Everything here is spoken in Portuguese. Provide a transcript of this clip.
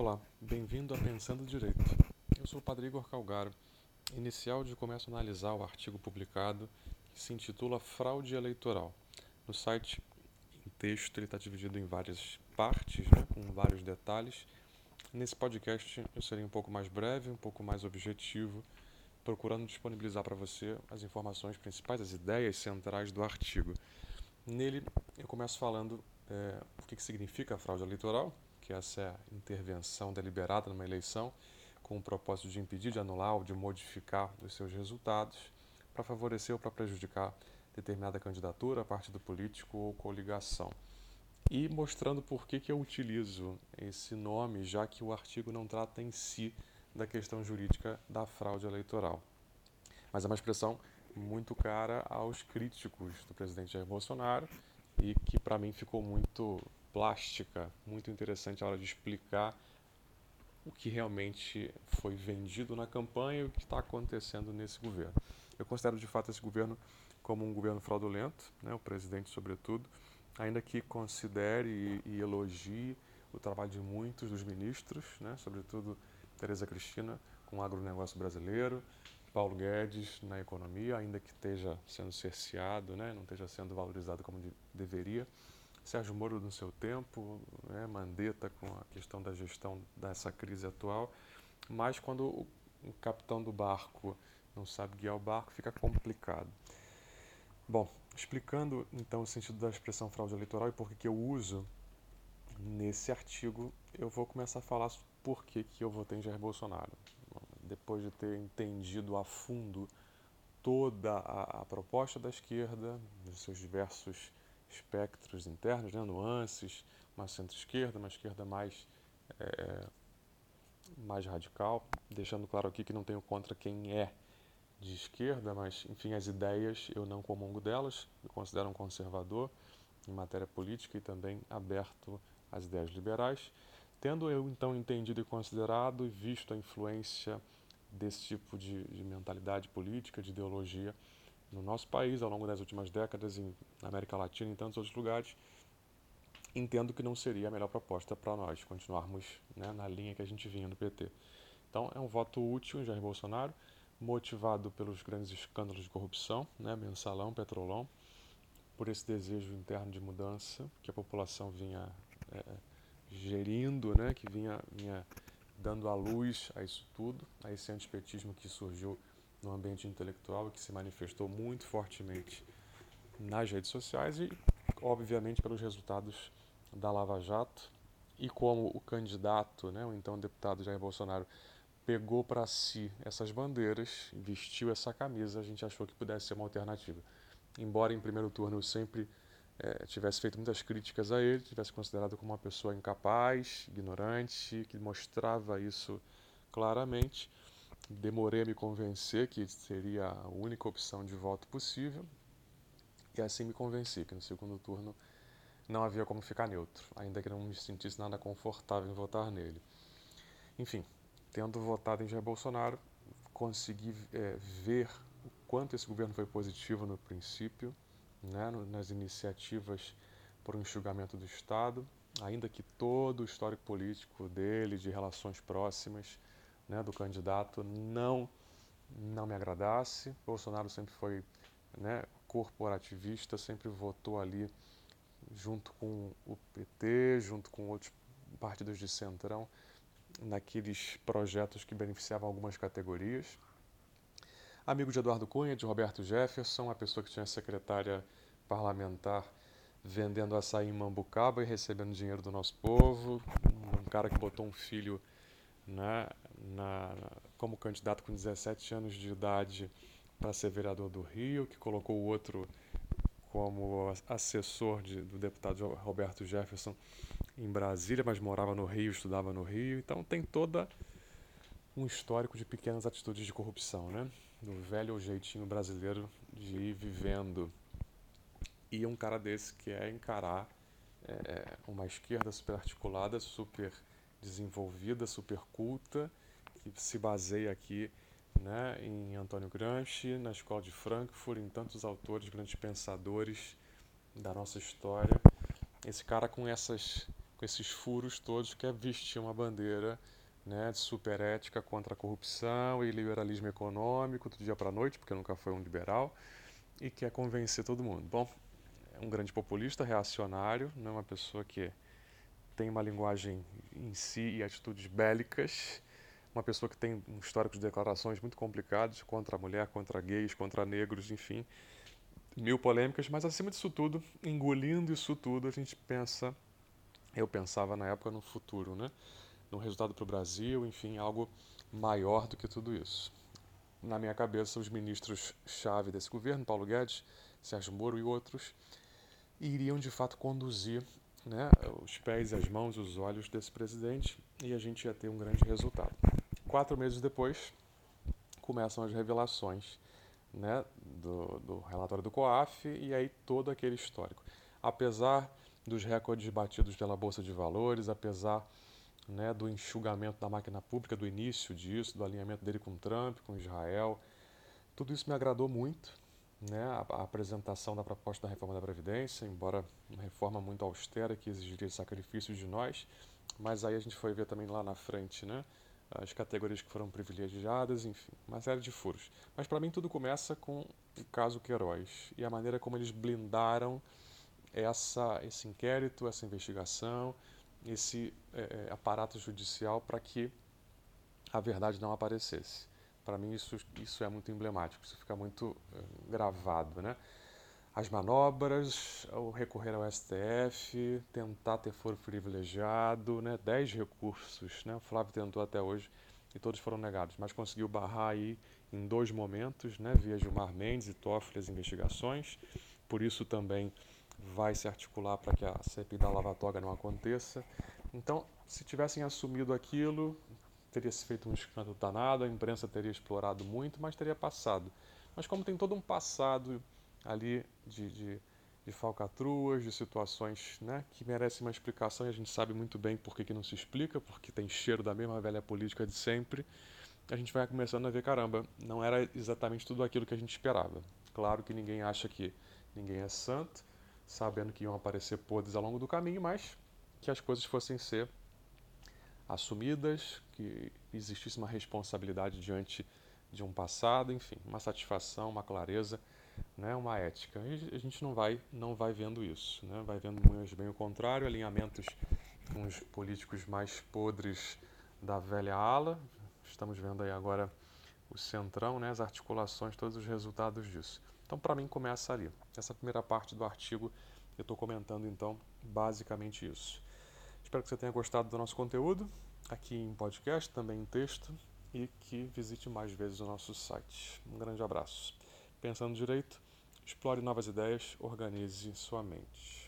Olá, bem-vindo a Pensando Direito. Eu sou o Padre Igor Calgaro, inicial de começo a analisar o artigo publicado que se intitula Fraude Eleitoral. No site, em texto, ele está dividido em várias partes, né, com vários detalhes. Nesse podcast eu serei um pouco mais breve, um pouco mais objetivo, procurando disponibilizar para você as informações principais, as ideias centrais do artigo. Nele eu começo falando é, o que, que significa a fraude eleitoral, que essa é intervenção deliberada numa eleição com o propósito de impedir, de anular ou de modificar os seus resultados para favorecer ou para prejudicar determinada candidatura, partido político ou coligação. E mostrando por que, que eu utilizo esse nome, já que o artigo não trata em si da questão jurídica da fraude eleitoral. Mas é uma expressão muito cara aos críticos do presidente Jair Bolsonaro e que para mim ficou muito plástica, muito interessante a hora de explicar o que realmente foi vendido na campanha e o que está acontecendo nesse governo. Eu considero de fato esse governo como um governo fraudulento, né, o presidente sobretudo, ainda que considere e, e elogie o trabalho de muitos dos ministros, né, sobretudo Tereza Cristina com o agronegócio brasileiro, Paulo Guedes na economia, ainda que esteja sendo cerceado, né, não esteja sendo valorizado como de, deveria. Sérgio Moro no seu tempo, né, Mandetta com a questão da gestão dessa crise atual, mas quando o, o capitão do barco não sabe guiar o barco, fica complicado. Bom, explicando então o sentido da expressão fraude eleitoral e por que, que eu uso nesse artigo, eu vou começar a falar por que, que eu votei em Jair Bolsonaro. Depois de ter entendido a fundo toda a, a proposta da esquerda, os seus diversos espectros internos, né, nuances, uma centro-esquerda, uma esquerda mais, é, mais radical, deixando claro aqui que não tenho contra quem é de esquerda, mas enfim, as ideias eu não comungo delas, eu considero um conservador em matéria política e também aberto às ideias liberais. Tendo eu então entendido e considerado e visto a influência desse tipo de, de mentalidade política, de ideologia no nosso país ao longo das últimas décadas, em, na América Latina e em tantos outros lugares, entendo que não seria a melhor proposta para nós continuarmos né, na linha que a gente vinha no PT. Então é um voto útil em Jair Bolsonaro, motivado pelos grandes escândalos de corrupção, né, mensalão, petrolão, por esse desejo interno de mudança que a população vinha é, gerindo, né, que vinha, vinha dando a luz a isso tudo, a esse antipetismo que surgiu no ambiente intelectual que se manifestou muito fortemente nas redes sociais e, obviamente, pelos resultados da Lava Jato. E como o candidato, né, o então deputado Jair Bolsonaro, pegou para si essas bandeiras, vestiu essa camisa, a gente achou que pudesse ser uma alternativa. Embora em primeiro turno eu sempre é, tivesse feito muitas críticas a ele, tivesse considerado como uma pessoa incapaz, ignorante, que mostrava isso claramente, demorei a me convencer que seria a única opção de voto possível e assim me convenci que no segundo turno não havia como ficar neutro, ainda que não me sentisse nada confortável em votar nele. Enfim, tendo votado em Jair Bolsonaro, consegui é, ver o quanto esse governo foi positivo no princípio, né, nas iniciativas por um enxugamento do Estado, ainda que todo o histórico político dele, de relações próximas, né, do candidato não não me agradasse. Bolsonaro sempre foi né, corporativista, sempre votou ali junto com o PT, junto com outros partidos de centrão, naqueles projetos que beneficiavam algumas categorias. Amigo de Eduardo Cunha, de Roberto Jefferson, a pessoa que tinha secretária parlamentar vendendo açaí em Mambucaba e recebendo dinheiro do nosso povo, um cara que botou um filho né, na, como candidato com 17 anos de idade para ser vereador do Rio, que colocou o outro como assessor de, do deputado Roberto Jefferson em Brasília, mas morava no Rio, estudava no Rio. Então tem toda um histórico de pequenas atitudes de corrupção, né? Do velho jeitinho brasileiro de ir vivendo. E um cara desse que é encarar é, uma esquerda super articulada, super desenvolvida, super culta, que se baseia aqui né, em Antônio Gramsci, na Escola de Frankfurt, em tantos autores, grandes pensadores da nossa história. Esse cara com essas com esses furos todos, quer vestir uma bandeira né, de superética contra a corrupção e liberalismo econômico do dia para a noite, porque nunca foi um liberal, e quer convencer todo mundo. Bom, é um grande populista, reacionário, não é uma pessoa que tem uma linguagem em si e atitudes bélicas, uma pessoa que tem um histórico de declarações muito complicados contra a mulher, contra gays, contra negros, enfim, mil polêmicas, mas acima disso tudo, engolindo isso tudo, a gente pensa, eu pensava na época no futuro, né? No resultado para o Brasil, enfim, algo maior do que tudo isso. Na minha cabeça, os ministros-chave desse governo, Paulo Guedes, Sérgio Moro e outros, iriam de fato conduzir né, os pés, as mãos, os olhos desse presidente e a gente ia ter um grande resultado. Quatro meses depois, começam as revelações né, do, do relatório do COAF e aí todo aquele histórico. Apesar dos recordes batidos pela Bolsa de Valores, apesar né, do enxugamento da máquina pública, do início disso, do alinhamento dele com Trump, com Israel, tudo isso me agradou muito. Né, a, apresentação da proposta da reforma da Previdência, embora uma reforma muito austera que exigiria sacrifícios de nós, mas aí a gente foi ver também lá na frente, né? as categorias que foram privilegiadas, enfim, uma série de furos. Mas para mim tudo começa com o caso Queiroz e a maneira como eles blindaram essa, esse inquérito, essa investigação, esse é, é aparato judicial para que a verdade não aparecesse. Para mim isso, isso é muito emblemático, isso fica muito é, gravado, né? As manobras, o recorrer ao STF, tentar ter foro privilegiado, né? Dez recursos, né? O Flávio tentou até hoje e todos foram negados, mas conseguiu barrar aí em dois momentos, né? Via Gilmar Mendes e Toffoli as investigações. Por isso também vai se articular para que a CPI da Lava Toga não aconteça. Então, se tivessem assumido aquilo, teria se feito um escândalo danado, a imprensa teria explorado muito, mas teria passado. Mas como tem todo um passado ali de, de, de falcatruas, de situações né, que merecem uma explicação e a gente sabe muito bem por que, que não se explica, porque tem cheiro da mesma velha política de sempre, a gente vai começando a ver, caramba, não era exatamente tudo aquilo que a gente esperava. Claro que ninguém acha que ninguém é santo, sabendo que iam aparecer podres ao longo do caminho, mas que as coisas fossem ser assumidas, que existisse uma responsabilidade diante de um passado, enfim, uma satisfação, uma clareza né, uma ética. E a gente não vai, não vai vendo isso, né? vai vendo muito bem o contrário, alinhamentos com os políticos mais podres da velha ala. Estamos vendo aí agora o centrão, né, as articulações, todos os resultados disso. Então, para mim, começa ali. Essa primeira parte do artigo, eu estou comentando, então, basicamente isso. Espero que você tenha gostado do nosso conteúdo, aqui em podcast, também em texto, e que visite mais vezes o nosso site. Um grande abraço. Pensando direito, explore novas ideias, organize sua mente.